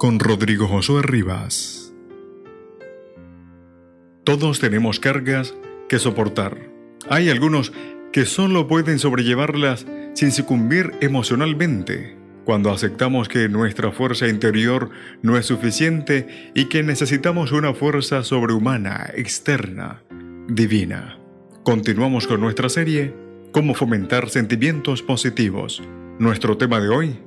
con Rodrigo Josué Rivas. Todos tenemos cargas que soportar. Hay algunos que solo pueden sobrellevarlas sin sucumbir emocionalmente, cuando aceptamos que nuestra fuerza interior no es suficiente y que necesitamos una fuerza sobrehumana, externa, divina. Continuamos con nuestra serie, Cómo fomentar sentimientos positivos. Nuestro tema de hoy,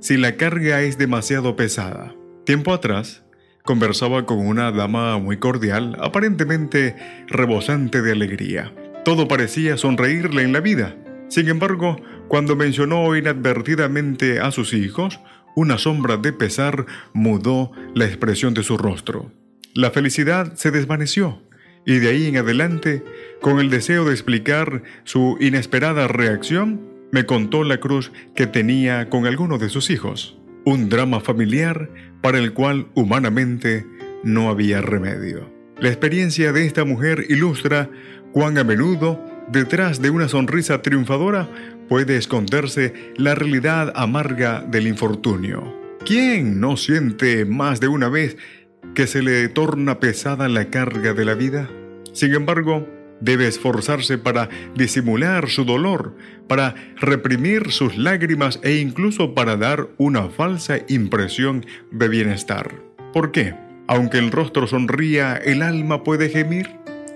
si la carga es demasiado pesada. Tiempo atrás, conversaba con una dama muy cordial, aparentemente rebosante de alegría. Todo parecía sonreírle en la vida. Sin embargo, cuando mencionó inadvertidamente a sus hijos, una sombra de pesar mudó la expresión de su rostro. La felicidad se desvaneció y de ahí en adelante, con el deseo de explicar su inesperada reacción, me contó la cruz que tenía con alguno de sus hijos un drama familiar para el cual humanamente no había remedio. La experiencia de esta mujer ilustra cuán a menudo, detrás de una sonrisa triunfadora, puede esconderse la realidad amarga del infortunio. ¿Quién no siente más de una vez que se le torna pesada la carga de la vida? Sin embargo, Debe esforzarse para disimular su dolor, para reprimir sus lágrimas e incluso para dar una falsa impresión de bienestar. ¿Por qué? Aunque el rostro sonría, el alma puede gemir.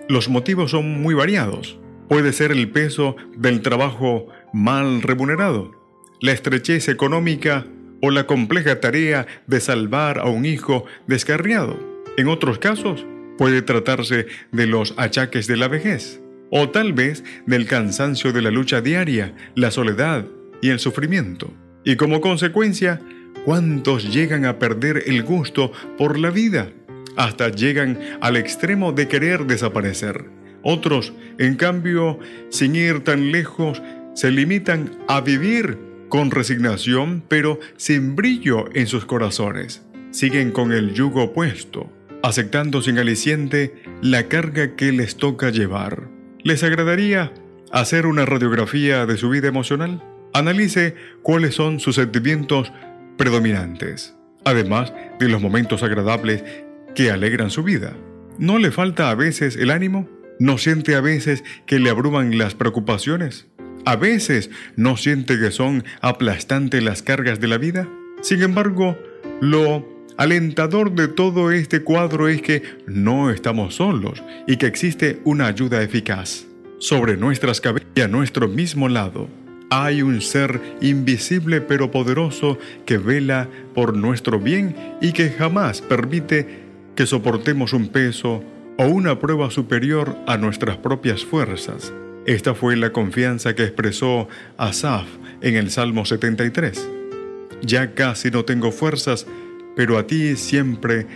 Los motivos son muy variados. Puede ser el peso del trabajo mal remunerado, la estrechez económica o la compleja tarea de salvar a un hijo descarriado. En otros casos, Puede tratarse de los achaques de la vejez, o tal vez del cansancio de la lucha diaria, la soledad y el sufrimiento. Y como consecuencia, ¿cuántos llegan a perder el gusto por la vida? Hasta llegan al extremo de querer desaparecer. Otros, en cambio, sin ir tan lejos, se limitan a vivir con resignación, pero sin brillo en sus corazones. Siguen con el yugo puesto aceptando sin aliciente la carga que les toca llevar. ¿Les agradaría hacer una radiografía de su vida emocional? Analice cuáles son sus sentimientos predominantes, además de los momentos agradables que alegran su vida. ¿No le falta a veces el ánimo? ¿No siente a veces que le abruman las preocupaciones? ¿A veces no siente que son aplastantes las cargas de la vida? Sin embargo, lo alentador de todo este cuadro es que no estamos solos y que existe una ayuda eficaz. Sobre nuestras cabezas y a nuestro mismo lado hay un ser invisible pero poderoso que vela por nuestro bien y que jamás permite que soportemos un peso o una prueba superior a nuestras propias fuerzas. Esta fue la confianza que expresó Asaf en el Salmo 73. Ya casi no tengo fuerzas, pero a ti siempre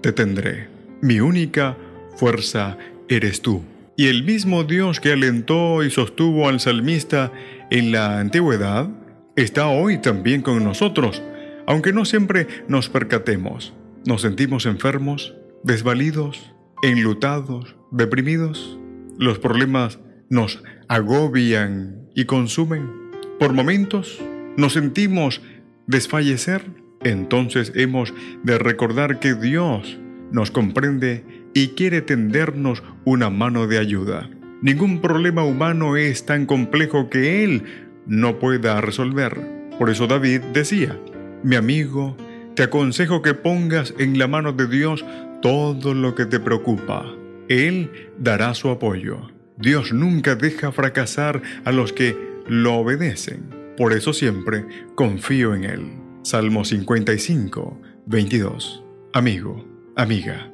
te tendré. Mi única fuerza eres tú. Y el mismo Dios que alentó y sostuvo al salmista en la antigüedad, está hoy también con nosotros, aunque no siempre nos percatemos. Nos sentimos enfermos, desvalidos, enlutados, deprimidos. Los problemas nos agobian y consumen. Por momentos nos sentimos desfallecer entonces hemos de recordar que Dios nos comprende y quiere tendernos una mano de ayuda. Ningún problema humano es tan complejo que Él no pueda resolver. Por eso David decía, mi amigo, te aconsejo que pongas en la mano de Dios todo lo que te preocupa. Él dará su apoyo. Dios nunca deja fracasar a los que lo obedecen. Por eso siempre confío en Él. Salmo 55, 22. Amigo, amiga,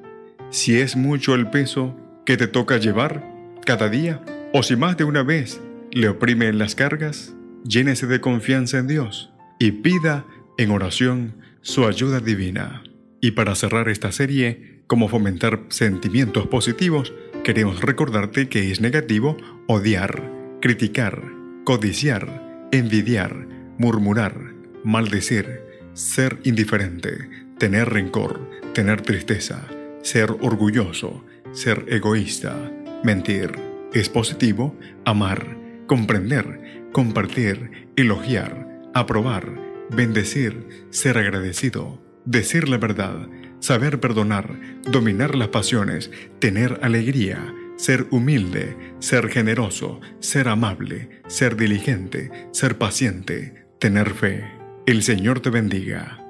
si es mucho el peso que te toca llevar cada día, o si más de una vez le oprimen las cargas, llénese de confianza en Dios y pida en oración su ayuda divina. Y para cerrar esta serie, como fomentar sentimientos positivos, queremos recordarte que es negativo odiar, criticar, codiciar, envidiar, murmurar, maldecir, ser indiferente, tener rencor, tener tristeza, ser orgulloso, ser egoísta, mentir. Es positivo amar, comprender, compartir, elogiar, aprobar, bendecir, ser agradecido, decir la verdad, saber perdonar, dominar las pasiones, tener alegría, ser humilde, ser generoso, ser amable, ser diligente, ser paciente, tener fe. El Señor te bendiga.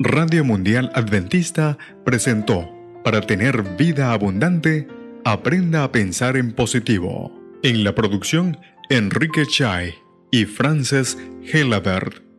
Radio Mundial Adventista presentó, para tener vida abundante, aprenda a pensar en positivo. En la producción, Enrique Chai y Frances Helabert.